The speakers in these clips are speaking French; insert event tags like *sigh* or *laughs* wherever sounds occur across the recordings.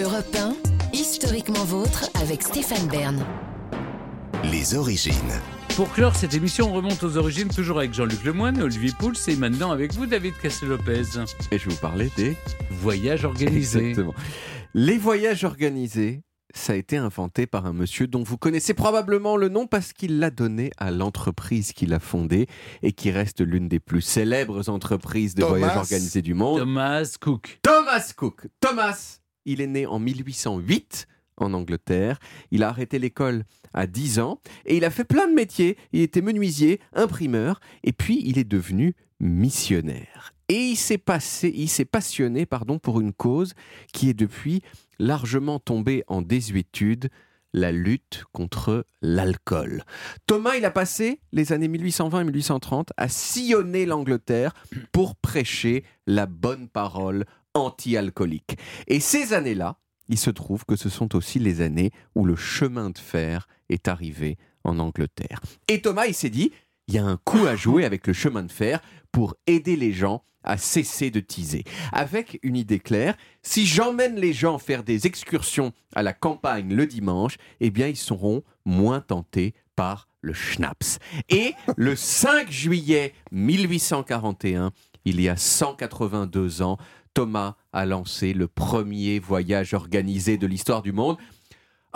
Europe 1, historiquement vôtre avec Stéphane Bern. Les origines. Pour clore cette émission, on remonte aux origines, toujours avec Jean-Luc Lemoyne, Olivier Pouls, et maintenant avec vous, David Castel-Lopez. Et je vais vous parler des voyages organisés. Exactement. Les voyages organisés, ça a été inventé par un monsieur dont vous connaissez probablement le nom parce qu'il l'a donné à l'entreprise qu'il a fondée et qui reste l'une des plus célèbres entreprises de Thomas. voyages organisés du monde. Thomas Cook. Thomas Cook. Thomas, il est né en 1808 en Angleterre. Il a arrêté l'école à 10 ans et il a fait plein de métiers. Il était menuisier, imprimeur et puis il est devenu missionnaire. Et il s'est passé, il s'est passionné, pardon, pour une cause qui est depuis largement tombée en désuétude, la lutte contre l'alcool. Thomas, il a passé les années 1820 et 1830 à sillonner l'Angleterre pour prêcher la bonne parole anti-alcoolique. Et ces années-là, il se trouve que ce sont aussi les années où le chemin de fer est arrivé en Angleterre. Et Thomas, il s'est dit, il y a un coup à jouer avec le chemin de fer pour aider les gens à cesser de teaser. Avec une idée claire, si j'emmène les gens faire des excursions à la campagne le dimanche, eh bien ils seront moins tentés par le schnapps. Et le 5 juillet 1841, il y a 182 ans, Thomas a lancé le premier voyage organisé de l'histoire du monde.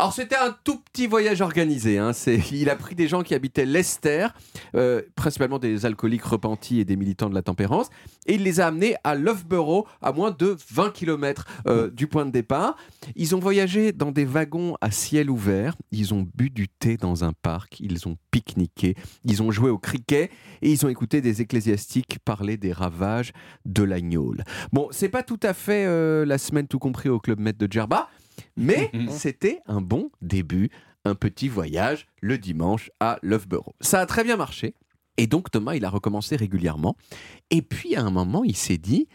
Alors c'était un tout petit voyage organisé. hein. Il a pris des gens qui habitaient Leicester, euh, principalement des alcooliques repentis et des militants de la tempérance, et il les a amenés à Loughborough, à moins de 20 km du point de départ. Ils ont voyagé dans des wagons à ciel ouvert, ils ont bu du thé dans un parc, ils ont pique-niqué, ils ont joué au cricket et ils ont écouté des ecclésiastiques parler des ravages de l'agneau. Bon, c'est pas tout à fait euh, la semaine tout compris au Club Med de Djerba, mais *laughs* c'était un bon début, un petit voyage le dimanche à Loughborough. Ça a très bien marché. Et donc Thomas, il a recommencé régulièrement. Et puis à un moment, il s'est dit,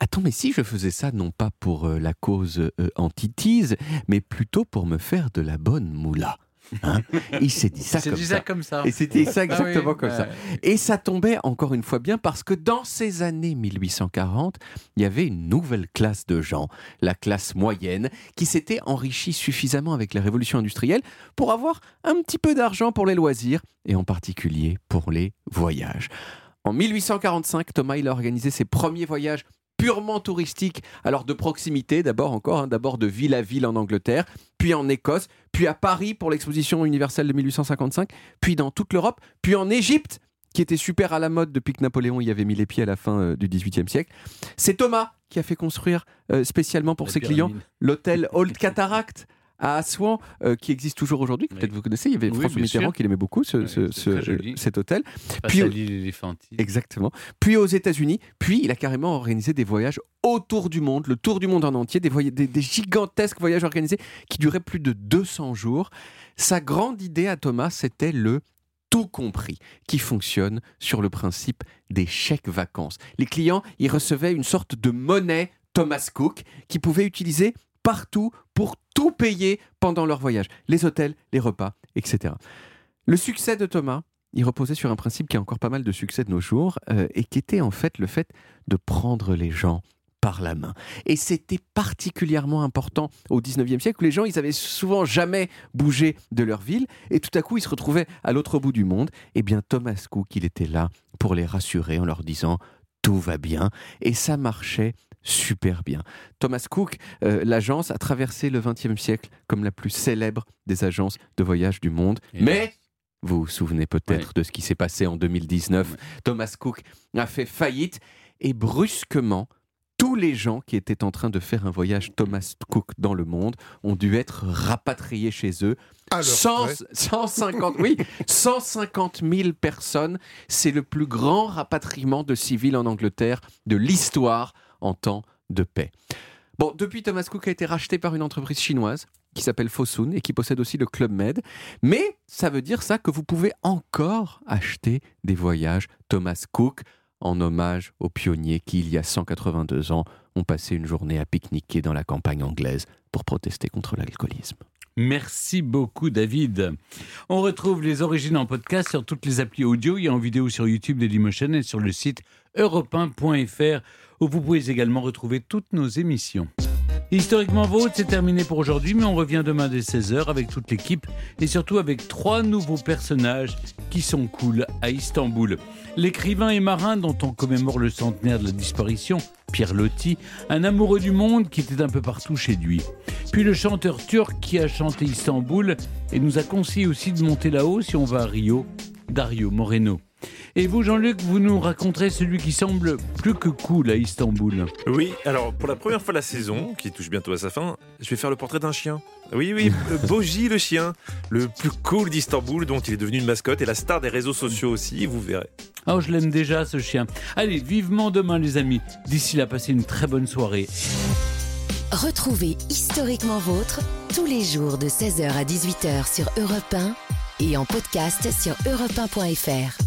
attends, mais si je faisais ça non pas pour euh, la cause euh, anti-tease, mais plutôt pour me faire de la bonne moula. Hein il s'est dit ça comme dit ça. ça comme ça. Et c'était ça exactement Ah oui, comme ça. Et ça tombait encore une fois bien parce que dans ces années 1840, il y avait une nouvelle classe de gens, la classe moyenne, qui s'était enrichie suffisamment avec la révolution industrielle pour avoir un petit peu d'argent pour les loisirs et en particulier pour les voyages. En 1845, Thomas il a organisé ses premiers voyages purement touristiques, alors de proximité d'abord encore, hein, d'abord de ville à ville en Angleterre, puis en Écosse, puis à Paris pour l'exposition universelle de 1855, puis dans toute l'Europe, puis en Égypte qui était super à la mode depuis que Napoléon y avait mis les pieds à la fin euh, du XVIIIe siècle. C'est Thomas qui a fait construire euh, spécialement pour La ses clients l'hôtel Old *laughs* Cataract à Assouan, euh, qui existe toujours aujourd'hui, que Oui. peut-être vous connaissez. Il y avait Oui, François Mitterrand qui l'aimait beaucoup, ce- Oui, cet hôtel. Face Puis- à l'île. Exactement. Puis aux États-Unis, puis il a carrément organisé des voyages autour du monde, le tour du monde en entier, des, voy- des- des gigantesques voyages organisés qui duraient plus de 200 jours. Sa grande idée à Thomas, c'était le tout compris, qui fonctionne sur le principe des chèques vacances. Les clients, ils recevaient une sorte de monnaie Thomas Cook qu'ils pouvaient utiliser partout pour tout payer pendant leur voyage. Les hôtels, les repas, etc. Le succès de Thomas, il reposait sur un principe qui a encore pas mal de succès de nos jours, euh, et qui était en fait le fait de prendre les gens par la main. Et c'était particulièrement important au 19e siècle, où les gens, ils avaient souvent jamais bougé de leur ville, et tout à coup, ils se retrouvaient à l'autre bout du monde. Eh bien, Thomas Cook, il était là pour les rassurer en leur disant tout va bien, et ça marchait super bien. Thomas Cook, euh, l'agence, a traversé le 20e siècle comme la plus célèbre des agences de voyage du monde. Et Mais vous vous souvenez peut-être Ouais. de ce qui s'est passé en 2019. Ouais. Thomas Cook a fait faillite et brusquement, tous les gens qui étaient en train de faire un voyage Thomas Cook dans le monde ont dû être rapatriés chez eux. Alors, 100 ouais. 150, oui, 150 000 personnes. C'est le plus grand rapatriement de civils en Angleterre de l'histoire en temps de paix. Bon, depuis, Thomas Cook a été racheté par une entreprise chinoise qui s'appelle Fosun et qui possède aussi le Club Med. Mais ça veut dire ça que vous pouvez encore acheter des voyages Thomas Cook en hommage aux pionniers qui, il y a 182 ans, ont passé une journée à pique-niquer dans la campagne anglaise pour protester contre l'alcoolisme. Merci beaucoup, David. On retrouve les origines en podcast sur toutes les applis audio et en vidéo sur YouTube Dailymotion et sur le site europe1.fr où vous pouvez également retrouver toutes nos émissions. Historiquement Vôtre, c'est terminé pour aujourd'hui, mais on revient demain dès 16h avec toute l'équipe et surtout avec trois nouveaux personnages qui sont cool à Istanbul. L'écrivain et marin dont on commémore le centenaire de la disparition, Pierre Loti, un amoureux du monde qui était un peu partout chez lui. Puis le chanteur turc qui a chanté Istanbul et nous a conseillé aussi de monter là-haut si on va à Rio, Dario Moreno. Et vous, Jean-Luc, vous nous raconterez celui qui semble plus que cool à Istanbul. Oui, alors pour la première fois de la saison, qui touche bientôt à sa fin, je vais faire le portrait d'un chien. Oui, oui, *laughs* Boji le chien, le plus cool d'Istanbul, dont il est devenu une mascotte et la star des réseaux sociaux aussi, vous verrez. Oh, je l'aime déjà ce chien. Allez, vivement demain les amis. D'ici là, passez une très bonne soirée. Retrouvez Historiquement Vôtre tous les jours de 16h à 18h sur Europe 1 et en podcast sur europe1.fr.